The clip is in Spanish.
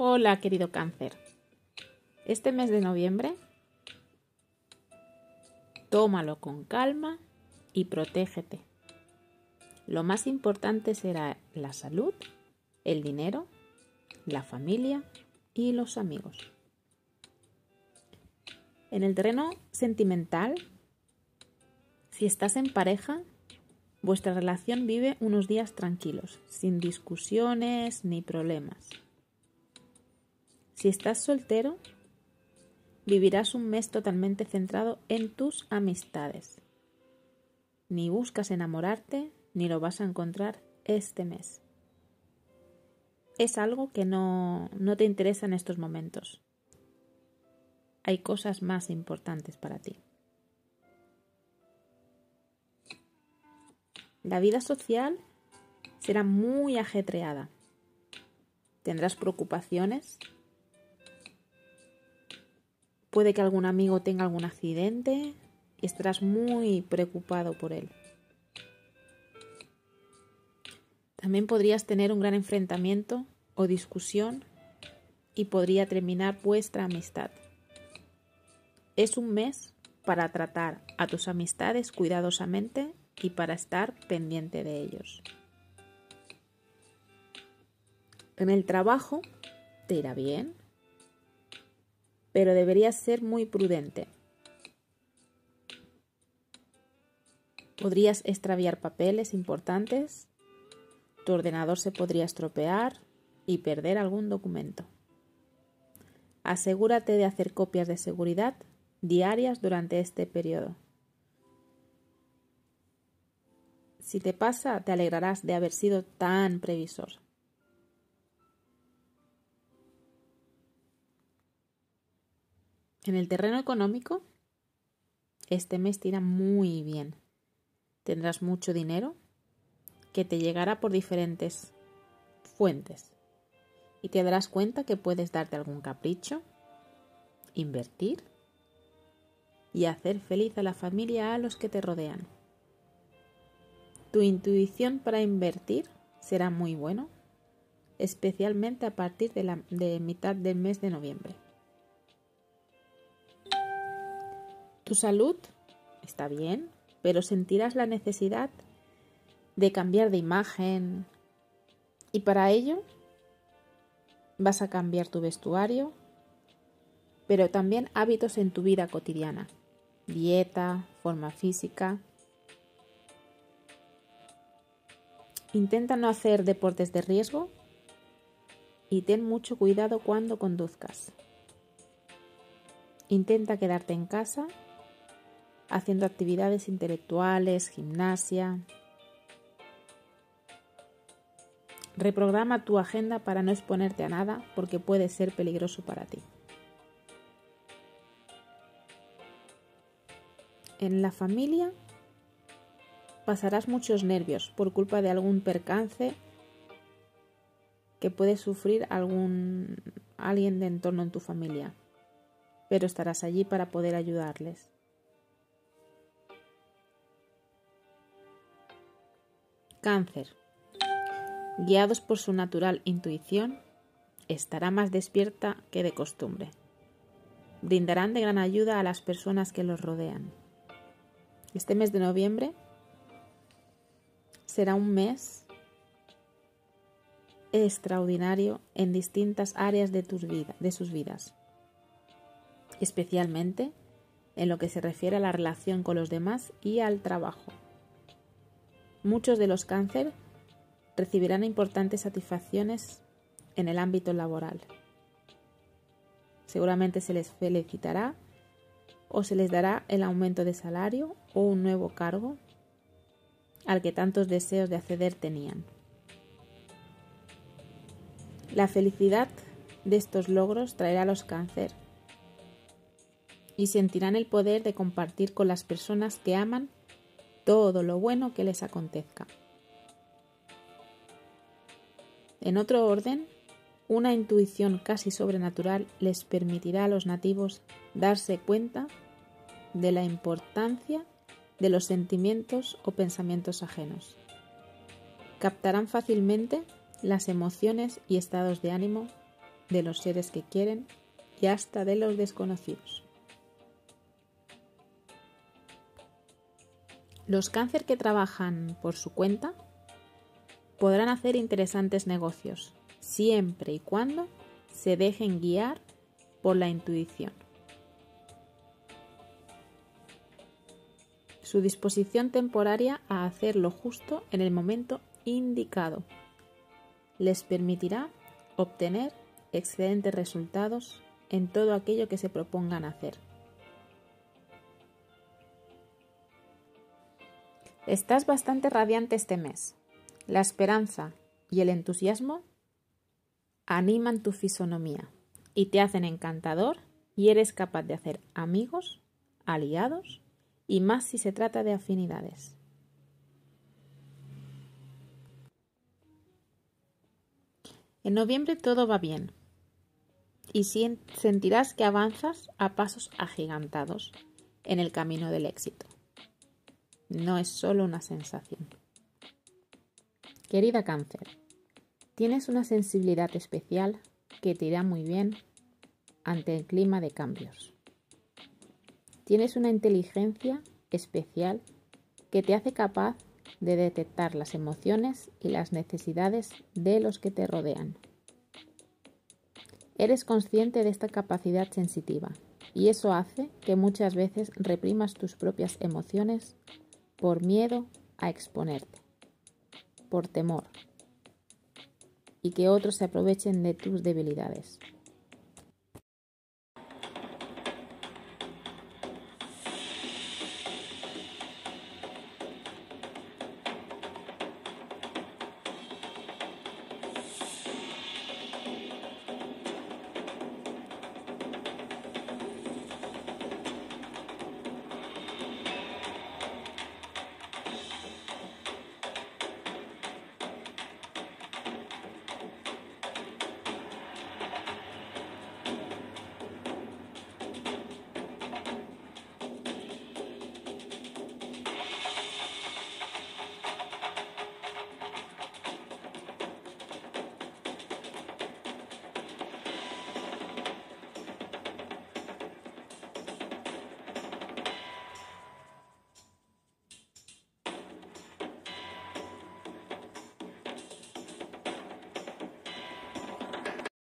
Hola, querido cáncer. Este mes de noviembre, tómalo con calma y protégete. Lo más importante será la salud, el dinero, la familia y los amigos. En el terreno sentimental, si estás en pareja, vuestra relación vive unos días tranquilos, sin discusiones ni problemas. Si estás soltero, vivirás un mes totalmente centrado en tus amistades. Ni buscas enamorarte, ni lo vas a encontrar este mes. Es algo que no, no te interesa en estos momentos. Hay cosas más importantes para ti. La vida social será muy ajetreada. Tendrás preocupaciones Puede que algún amigo tenga algún accidente y estarás muy preocupado por él. También podrías tener un gran enfrentamiento o discusión y podría terminar vuestra amistad. Es un mes para tratar a tus amistades cuidadosamente y para estar pendiente de ellos. En el trabajo te irá bien, pero deberías ser muy prudente. Podrías extraviar papeles importantes, tu ordenador se podría estropear y perder algún documento. Asegúrate de hacer copias de seguridad diarias durante este periodo. Si te pasa, te alegrarás de haber sido tan previsor. En el terreno económico, este mes te irá muy bien. Tendrás mucho dinero que te llegará por diferentes fuentes y te darás cuenta que puedes darte algún capricho, invertir y hacer feliz a la familia a los que te rodean. Tu intuición para invertir será muy bueno, especialmente a partir de la de mitad del mes de noviembre. Tu salud está bien, pero sentirás la necesidad de cambiar de imagen y para ello vas a cambiar tu vestuario, pero también hábitos en tu vida cotidiana, dieta, forma física. Intenta no hacer deportes de riesgo y ten mucho cuidado cuando conduzcas. Intenta quedarte en casa haciendo actividades intelectuales, gimnasia. Reprograma tu agenda para no exponerte a nada porque puede ser peligroso para ti. En la familia pasarás muchos nervios por culpa de algún percance que puede sufrir algún alguien de entorno en tu familia, pero estarás allí para poder ayudarles. Cáncer. Guiados por su natural intuición, estará más despierta que de costumbre. Brindarán de gran ayuda a las personas que los rodean. Este mes de noviembre será un mes extraordinario en distintas áreas de, tus de sus vidas, especialmente en lo que se refiere a la relación con los demás y al trabajo. Muchos de los cáncer recibirán importantes satisfacciones en el ámbito laboral. Seguramente se les felicitará o se les dará el aumento de salario o un nuevo cargo al que tantos deseos de acceder tenían. La felicidad de estos logros traerá a los cáncer y sentirán el poder de compartir con las personas que aman todo lo bueno que les acontezca. En otro orden, una intuición casi sobrenatural les permitirá a los nativos darse cuenta de la importancia de los sentimientos o pensamientos ajenos. Captarán fácilmente las emociones y estados de ánimo de los seres que quieren y hasta de los desconocidos. Los cáncer que trabajan por su cuenta podrán hacer interesantes negocios, siempre y cuando se dejen guiar por la intuición. Su disposición temporaria a hacer lo justo en el momento indicado les permitirá obtener excelentes resultados en todo aquello que se propongan hacer. Estás bastante radiante este mes. La esperanza y el entusiasmo animan tu fisonomía y te hacen encantador y eres capaz de hacer amigos, aliados y más si se trata de afinidades. En noviembre todo va bien y sentirás que avanzas a pasos agigantados en el camino del éxito. No es solo una sensación. Querida cáncer, tienes una sensibilidad especial que te irá muy bien ante el clima de cambios. Tienes una inteligencia especial que te hace capaz de detectar las emociones y las necesidades de los que te rodean. Eres consciente de esta capacidad sensitiva y eso hace que muchas veces reprimas tus propias emociones por miedo a exponerte, por temor y que otros se aprovechen de tus debilidades.